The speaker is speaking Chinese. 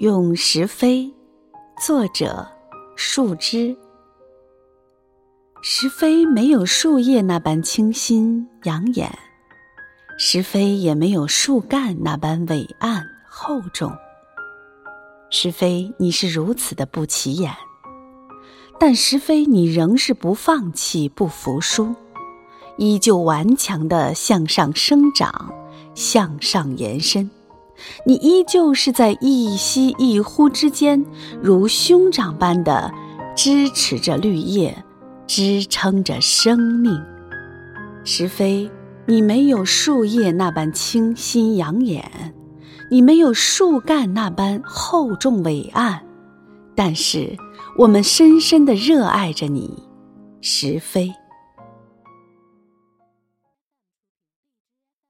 用石飞，作者树枝。石飞没有树叶那般清新养眼，石飞也没有树干那般伟岸厚重。石飞，你是如此的不起眼，但石飞，你仍是不放弃、不服输，依旧顽强的向上生长，向上延伸。你依旧是在一吸一呼之间，如兄长般的支持着绿叶，支撑着生命。石飞，你没有树叶那般清新养眼，你没有树干那般厚重伟岸，但是我们深深的热爱着你，石飞。